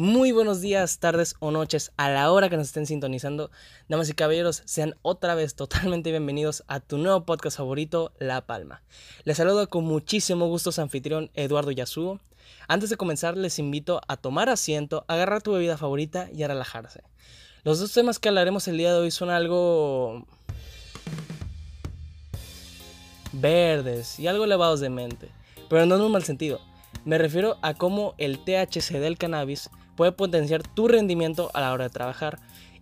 Muy buenos días, tardes o noches a la hora que nos estén sintonizando. Damas y caballeros, sean otra vez totalmente bienvenidos a tu nuevo podcast favorito, La Palma. Les saludo con muchísimo gusto su anfitrión Eduardo Yasuo. Antes de comenzar, les invito a tomar asiento, agarrar tu bebida favorita y a relajarse. Los dos temas que hablaremos el día de hoy son algo verdes y algo elevados de mente, pero no en un mal sentido. Me refiero a cómo el THC del cannabis puede potenciar tu rendimiento a la hora de trabajar.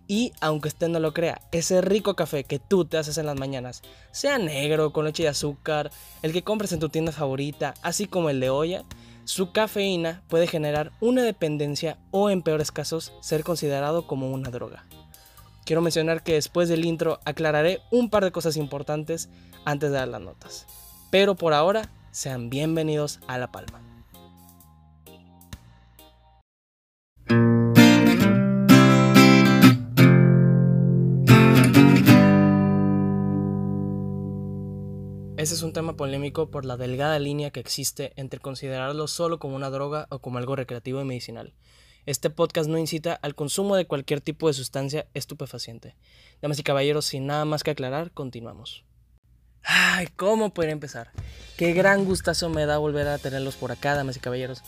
Y aunque usted no lo crea, ese rico café que tú te haces en las mañanas, sea negro, con leche y azúcar, el que compres en tu tienda favorita, así como el de olla, su cafeína puede generar una dependencia o en peores casos ser considerado como una droga. Quiero mencionar que después del intro aclararé un par de cosas importantes antes de dar las notas. Pero por ahora, sean bienvenidos a La Palma. Ese es un tema polémico por la delgada línea que existe entre considerarlo solo como una droga o como algo recreativo y medicinal. Este podcast no incita al consumo de cualquier tipo de sustancia estupefaciente. Damas y caballeros, sin nada más que aclarar, continuamos. Ay, ¿cómo poder empezar? Qué gran gustazo me da volver a tenerlos por acá, damas y caballeros.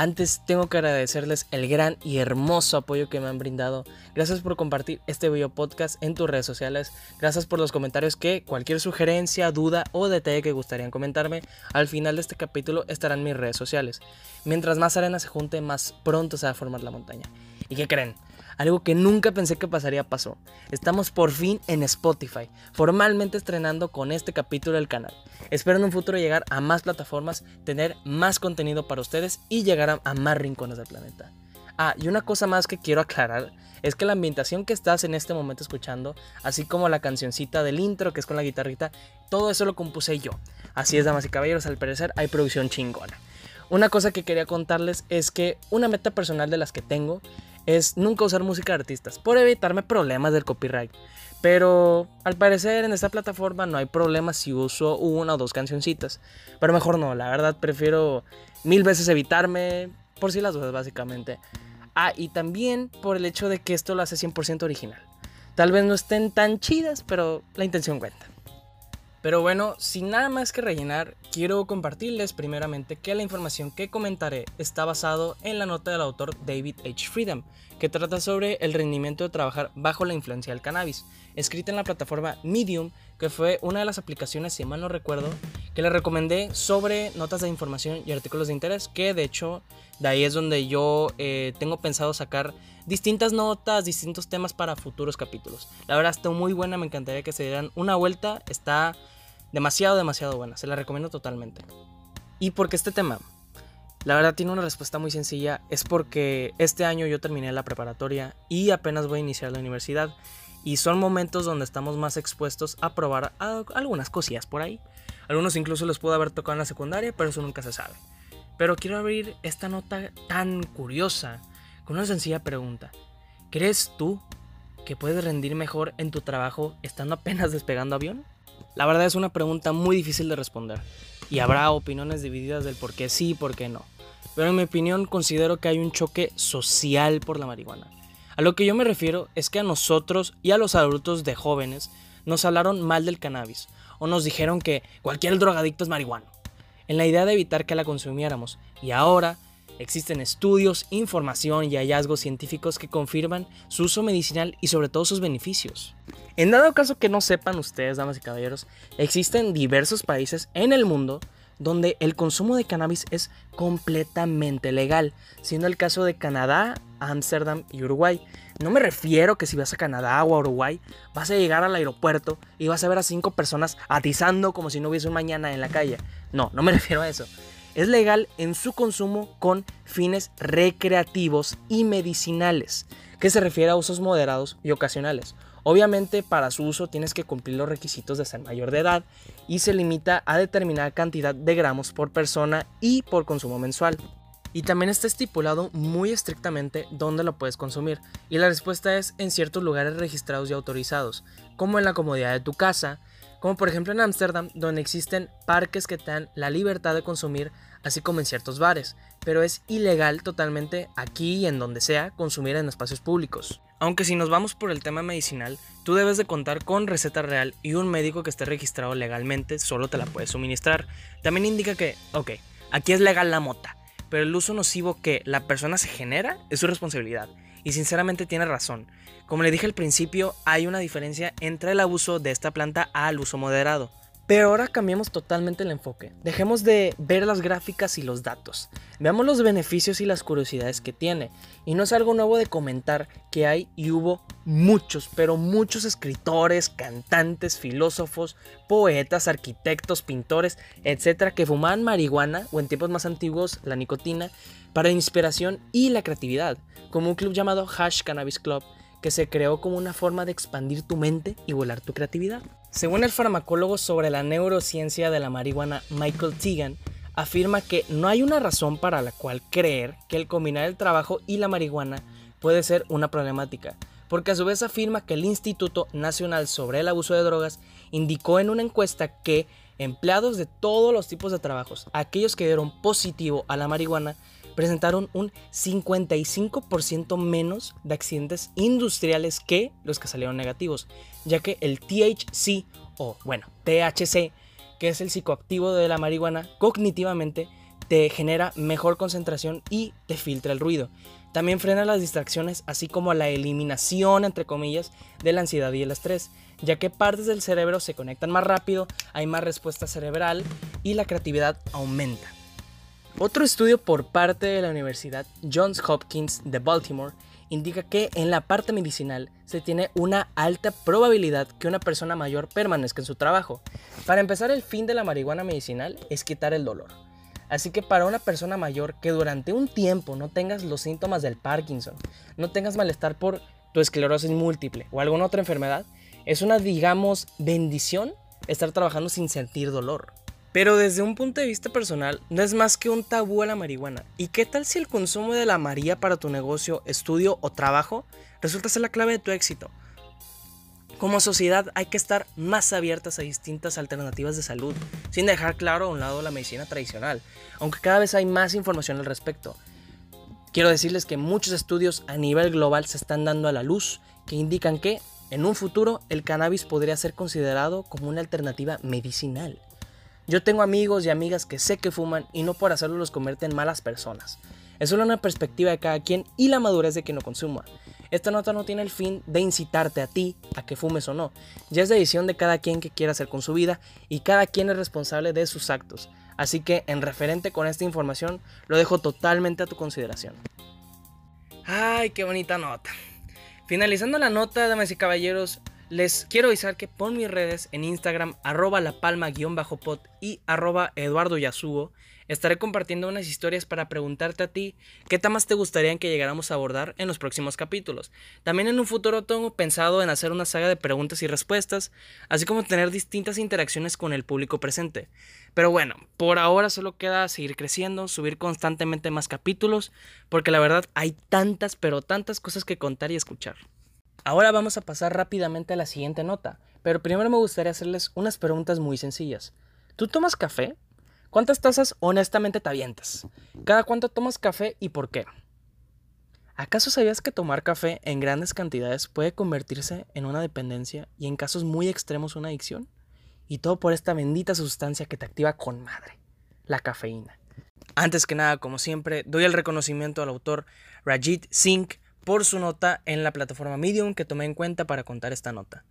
Antes tengo que agradecerles el gran y hermoso apoyo que me han brindado. Gracias por compartir este video podcast en tus redes sociales. Gracias por los comentarios que cualquier sugerencia, duda o detalle que gustarían comentarme, al final de este capítulo estarán mis redes sociales. Mientras más arena se junte, más pronto se va a formar la montaña. ¿Y qué creen? Algo que nunca pensé que pasaría pasó. Estamos por fin en Spotify, formalmente estrenando con este capítulo del canal. Espero en un futuro llegar a más plataformas, tener más contenido para ustedes y llegar a, más rincones del planeta. Ah, y una cosa más que quiero aclarar es que la ambientación que estás en este momento escuchando, así como la cancioncita del intro que es con la guitarrita, todo eso lo compuse yo. Así es, damas y caballeros, al parecer hay producción chingona. Una cosa que quería contarles es que una meta personal de las que tengo es nunca usar música de artistas por evitarme problemas del copyright. Pero al parecer en esta plataforma no hay problemas si uso una o dos cancioncitas. Pero mejor no, la verdad prefiero mil veces evitarme por si las dudas básicamente. Ah, y también por el hecho de que esto lo hace 100% original. Tal vez no estén tan chidas, pero la intención cuenta. Pero bueno, sin nada más que rellenar, quiero compartirles primeramente que la información que comentaré está basado en la nota del autor David H. Freedom, que trata sobre el rendimiento de trabajar bajo la influencia del cannabis, escrita en la plataforma Medium, que fue una de las aplicaciones, si mal no recuerdo, que le recomendé sobre notas de información y artículos de interés, que de hecho de ahí es donde yo eh, tengo pensado sacar distintas notas, distintos temas para futuros capítulos. La verdad está muy buena, me encantaría que se dieran una vuelta, está demasiado, demasiado buena, se la recomiendo totalmente. ¿Y por qué este tema? La verdad tiene una respuesta muy sencilla, es porque este año yo terminé la preparatoria y apenas voy a iniciar la universidad y son momentos donde estamos más expuestos a probar algunas cosillas por ahí. Algunos incluso los puedo haber tocado en la secundaria, pero eso nunca se sabe. Pero quiero abrir esta nota tan curiosa con una sencilla pregunta. ¿Crees tú que puedes rendir mejor en tu trabajo estando apenas despegando avión? La verdad es una pregunta muy difícil de responder y habrá opiniones divididas del por qué sí y por qué no. Pero en mi opinión considero que hay un choque social por la marihuana. A lo que yo me refiero es que a nosotros y a los adultos de jóvenes nos hablaron mal del cannabis o nos dijeron que cualquier drogadicto es marihuano, en la idea de evitar que la consumiéramos. Y ahora existen estudios, información y hallazgos científicos que confirman su uso medicinal y sobre todo sus beneficios. En dado caso que no sepan ustedes, damas y caballeros, existen diversos países en el mundo donde el consumo de cannabis es completamente legal, siendo el caso de Canadá, Ámsterdam y Uruguay. No me refiero que si vas a Canadá o a Uruguay vas a llegar al aeropuerto y vas a ver a cinco personas atizando como si no hubiese un mañana en la calle. No, no me refiero a eso. Es legal en su consumo con fines recreativos y medicinales, que se refiere a usos moderados y ocasionales. Obviamente para su uso tienes que cumplir los requisitos de ser mayor de edad y se limita a determinada cantidad de gramos por persona y por consumo mensual. Y también está estipulado muy estrictamente dónde lo puedes consumir. Y la respuesta es en ciertos lugares registrados y autorizados, como en la comodidad de tu casa, como por ejemplo en Ámsterdam, donde existen parques que te dan la libertad de consumir, así como en ciertos bares, pero es ilegal totalmente aquí y en donde sea consumir en espacios públicos. Aunque si nos vamos por el tema medicinal, tú debes de contar con receta real y un médico que esté registrado legalmente solo te la puede suministrar. También indica que, ok, aquí es legal la mota, pero el uso nocivo que la persona se genera es su responsabilidad. Y sinceramente tiene razón. Como le dije al principio, hay una diferencia entre el abuso de esta planta al uso moderado. Pero ahora cambiemos totalmente el enfoque. Dejemos de ver las gráficas y los datos. Veamos los beneficios y las curiosidades que tiene. Y no es algo nuevo de comentar que hay y hubo muchos, pero muchos escritores, cantantes, filósofos, poetas, arquitectos, pintores, etcétera, que fumaban marihuana o en tiempos más antiguos la nicotina para inspiración y la creatividad, como un club llamado Hash Cannabis Club que se creó como una forma de expandir tu mente y volar tu creatividad. Según el farmacólogo sobre la neurociencia de la marihuana Michael Tegan, afirma que no hay una razón para la cual creer que el combinar el trabajo y la marihuana puede ser una problemática, porque a su vez afirma que el Instituto Nacional sobre el Abuso de Drogas indicó en una encuesta que empleados de todos los tipos de trabajos, aquellos que dieron positivo a la marihuana, presentaron un 55% menos de accidentes industriales que los que salieron negativos, ya que el THC o bueno, THC, que es el psicoactivo de la marihuana, cognitivamente te genera mejor concentración y te filtra el ruido. También frena las distracciones, así como la eliminación, entre comillas, de la ansiedad y el estrés, ya que partes del cerebro se conectan más rápido, hay más respuesta cerebral y la creatividad aumenta. Otro estudio por parte de la Universidad Johns Hopkins de Baltimore indica que en la parte medicinal se tiene una alta probabilidad que una persona mayor permanezca en su trabajo. Para empezar, el fin de la marihuana medicinal es quitar el dolor. Así que para una persona mayor que durante un tiempo no tengas los síntomas del Parkinson, no tengas malestar por tu esclerosis múltiple o alguna otra enfermedad, es una, digamos, bendición estar trabajando sin sentir dolor. Pero desde un punto de vista personal, no es más que un tabú a la marihuana. ¿Y qué tal si el consumo de la María para tu negocio, estudio o trabajo resulta ser la clave de tu éxito? Como sociedad hay que estar más abiertas a distintas alternativas de salud, sin dejar claro a un lado la medicina tradicional, aunque cada vez hay más información al respecto. Quiero decirles que muchos estudios a nivel global se están dando a la luz que indican que, en un futuro, el cannabis podría ser considerado como una alternativa medicinal. Yo tengo amigos y amigas que sé que fuman y no por hacerlo los convierte en malas personas. Es solo una perspectiva de cada quien y la madurez de quien lo consuma. Esta nota no tiene el fin de incitarte a ti a que fumes o no. Ya es decisión de cada quien que quiera hacer con su vida y cada quien es responsable de sus actos. Así que en referente con esta información lo dejo totalmente a tu consideración. Ay, qué bonita nota. Finalizando la nota, damas y caballeros, les quiero avisar que por mis redes en Instagram, arroba la palma-pod y arroba eduardo yasugo, estaré compartiendo unas historias para preguntarte a ti qué temas te gustaría que llegáramos a abordar en los próximos capítulos. También en un futuro tengo pensado en hacer una saga de preguntas y respuestas, así como tener distintas interacciones con el público presente. Pero bueno, por ahora solo queda seguir creciendo, subir constantemente más capítulos, porque la verdad hay tantas, pero tantas cosas que contar y escuchar. Ahora vamos a pasar rápidamente a la siguiente nota, pero primero me gustaría hacerles unas preguntas muy sencillas. ¿Tú tomas café? ¿Cuántas tazas honestamente te avientas? ¿Cada cuánto tomas café y por qué? ¿Acaso sabías que tomar café en grandes cantidades puede convertirse en una dependencia y en casos muy extremos una adicción? Y todo por esta bendita sustancia que te activa con madre, la cafeína. Antes que nada, como siempre, doy el reconocimiento al autor Rajit Singh por su nota en la plataforma Medium que tomé en cuenta para contar esta nota.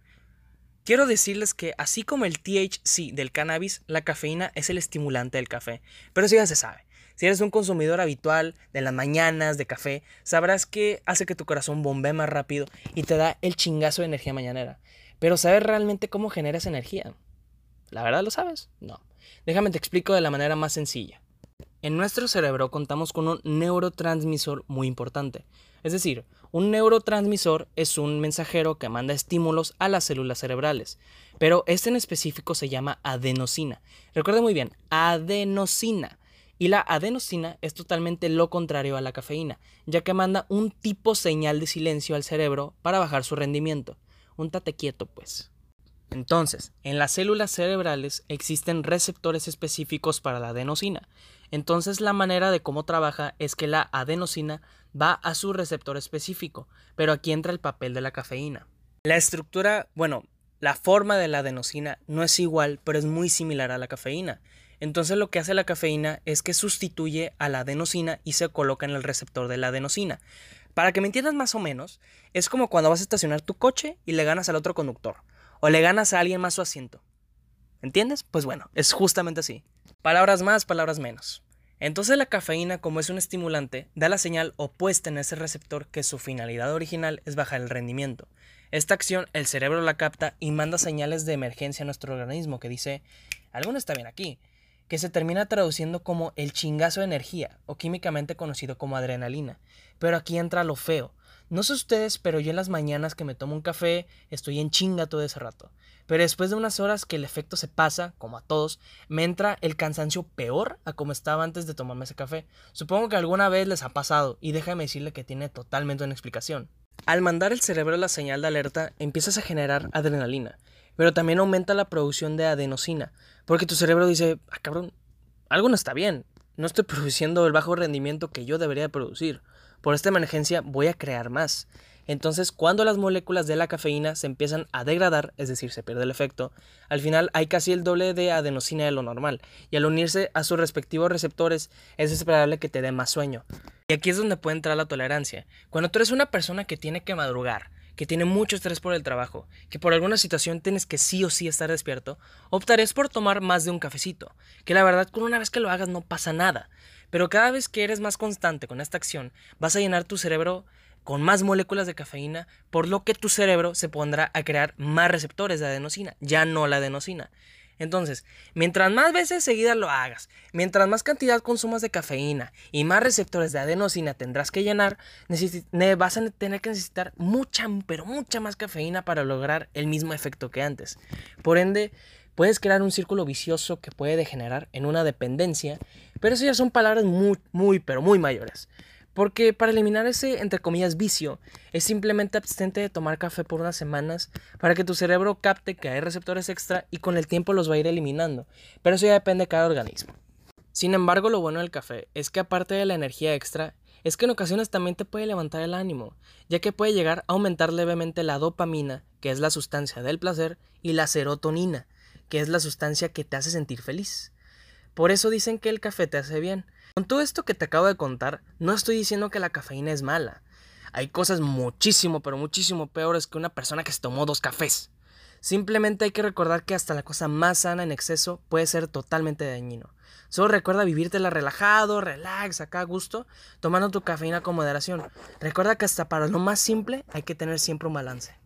Quiero decirles que así como el THC del cannabis, la cafeína es el estimulante del café, pero eso ya se sabe. Si eres un consumidor habitual de las mañanas de café, sabrás que hace que tu corazón bombee más rápido y te da el chingazo de energía mañanera. Pero ¿sabes realmente cómo generas energía? ¿La verdad lo sabes? No. Déjame te explico de la manera más sencilla. En nuestro cerebro contamos con un neurotransmisor muy importante. Es decir, un neurotransmisor es un mensajero que manda estímulos a las células cerebrales, pero este en específico se llama adenosina. Recuerda muy bien, adenosina. Y la adenosina es totalmente lo contrario a la cafeína, ya que manda un tipo señal de silencio al cerebro para bajar su rendimiento. Un tate quieto, pues. Entonces, en las células cerebrales existen receptores específicos para la adenosina. Entonces, la manera de cómo trabaja es que la adenosina va a su receptor específico, pero aquí entra el papel de la cafeína. La estructura, bueno, la forma de la adenosina no es igual, pero es muy similar a la cafeína. Entonces lo que hace la cafeína es que sustituye a la adenosina y se coloca en el receptor de la adenosina. Para que me entiendas más o menos, es como cuando vas a estacionar tu coche y le ganas al otro conductor, o le ganas a alguien más su asiento. ¿Entiendes? Pues bueno, es justamente así. Palabras más, palabras menos. Entonces la cafeína, como es un estimulante, da la señal opuesta en ese receptor que su finalidad original es bajar el rendimiento. Esta acción el cerebro la capta y manda señales de emergencia a nuestro organismo que dice, algo no está bien aquí, que se termina traduciendo como el chingazo de energía o químicamente conocido como adrenalina. Pero aquí entra lo feo. No sé ustedes, pero yo en las mañanas que me tomo un café estoy en chinga todo ese rato. Pero después de unas horas que el efecto se pasa, como a todos, me entra el cansancio peor a como estaba antes de tomarme ese café. Supongo que alguna vez les ha pasado y déjame decirle que tiene totalmente una explicación. Al mandar el cerebro la señal de alerta, empiezas a generar adrenalina, pero también aumenta la producción de adenosina, porque tu cerebro dice, ah cabrón, algo no está bien, no estoy produciendo el bajo rendimiento que yo debería producir. Por esta emergencia voy a crear más. Entonces, cuando las moléculas de la cafeína se empiezan a degradar, es decir, se pierde el efecto, al final hay casi el doble de adenosina de lo normal, y al unirse a sus respectivos receptores es esperable que te dé más sueño. Y aquí es donde puede entrar la tolerancia. Cuando tú eres una persona que tiene que madrugar, que tiene mucho estrés por el trabajo, que por alguna situación tienes que sí o sí estar despierto, optarías por tomar más de un cafecito, que la verdad con una vez que lo hagas no pasa nada, pero cada vez que eres más constante con esta acción, vas a llenar tu cerebro con más moléculas de cafeína, por lo que tu cerebro se pondrá a crear más receptores de adenosina, ya no la adenosina. Entonces, mientras más veces seguidas lo hagas, mientras más cantidad consumas de cafeína y más receptores de adenosina tendrás que llenar, vas a tener que necesitar mucha, pero mucha más cafeína para lograr el mismo efecto que antes. Por ende, puedes crear un círculo vicioso que puede degenerar en una dependencia, pero eso ya son palabras muy, muy, pero muy mayores. Porque para eliminar ese, entre comillas, vicio, es simplemente abstente de tomar café por unas semanas para que tu cerebro capte que hay receptores extra y con el tiempo los va a ir eliminando. Pero eso ya depende de cada organismo. Sin embargo, lo bueno del café es que aparte de la energía extra, es que en ocasiones también te puede levantar el ánimo, ya que puede llegar a aumentar levemente la dopamina, que es la sustancia del placer, y la serotonina, que es la sustancia que te hace sentir feliz. Por eso dicen que el café te hace bien, con todo esto que te acabo de contar, no estoy diciendo que la cafeína es mala. Hay cosas muchísimo, pero muchísimo peores que una persona que se tomó dos cafés. Simplemente hay que recordar que hasta la cosa más sana en exceso puede ser totalmente dañino. Solo recuerda vivírtela relajado, relax, acá a gusto, tomando tu cafeína con moderación. Recuerda que hasta para lo más simple hay que tener siempre un balance.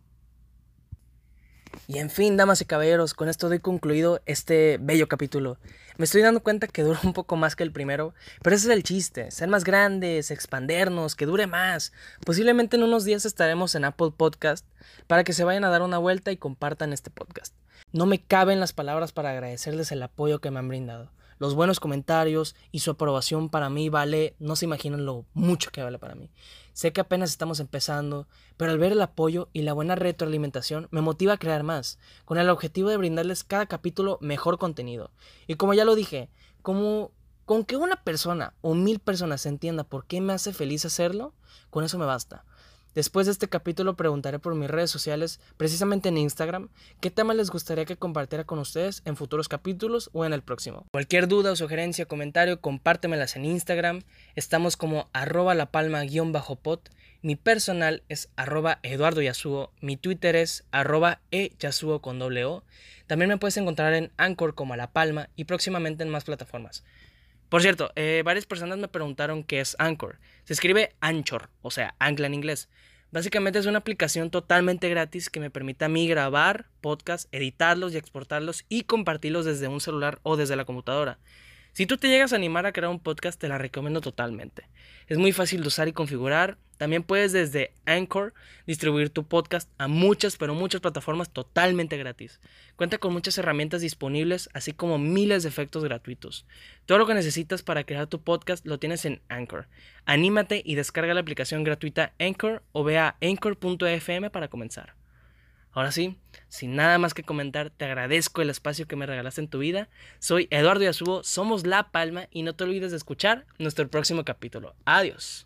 Y en fin, damas y caballeros, con esto doy concluido este bello capítulo. Me estoy dando cuenta que dura un poco más que el primero, pero ese es el chiste, ser más grandes, expandernos, que dure más. Posiblemente en unos días estaremos en Apple Podcast para que se vayan a dar una vuelta y compartan este podcast. No me caben las palabras para agradecerles el apoyo que me han brindado los buenos comentarios y su aprobación para mí vale, no se imaginan lo mucho que vale para mí. Sé que apenas estamos empezando, pero al ver el apoyo y la buena retroalimentación me motiva a crear más, con el objetivo de brindarles cada capítulo mejor contenido. Y como ya lo dije, como con que una persona o mil personas entienda por qué me hace feliz hacerlo, con eso me basta. Después de este capítulo preguntaré por mis redes sociales, precisamente en Instagram, qué tema les gustaría que compartiera con ustedes en futuros capítulos o en el próximo. Cualquier duda o sugerencia o comentario, compártemelas en Instagram. Estamos como arroba la palma-pot. Mi personal es arroba Eduardo Yasuo. Mi Twitter es arroba eyasuo con doble O. También me puedes encontrar en Anchor como La Palma y próximamente en más plataformas. Por cierto, eh, varias personas me preguntaron qué es Anchor. Se escribe Anchor, o sea, Ancla en inglés. Básicamente es una aplicación totalmente gratis que me permite a mí grabar podcasts, editarlos y exportarlos y compartirlos desde un celular o desde la computadora. Si tú te llegas a animar a crear un podcast, te la recomiendo totalmente. Es muy fácil de usar y configurar. También puedes desde Anchor distribuir tu podcast a muchas, pero muchas plataformas totalmente gratis. Cuenta con muchas herramientas disponibles, así como miles de efectos gratuitos. Todo lo que necesitas para crear tu podcast lo tienes en Anchor. Anímate y descarga la aplicación gratuita Anchor o ve a anchor.fm para comenzar. Ahora sí, sin nada más que comentar, te agradezco el espacio que me regalaste en tu vida. Soy Eduardo Yasubo, somos La Palma y no te olvides de escuchar nuestro próximo capítulo. Adiós.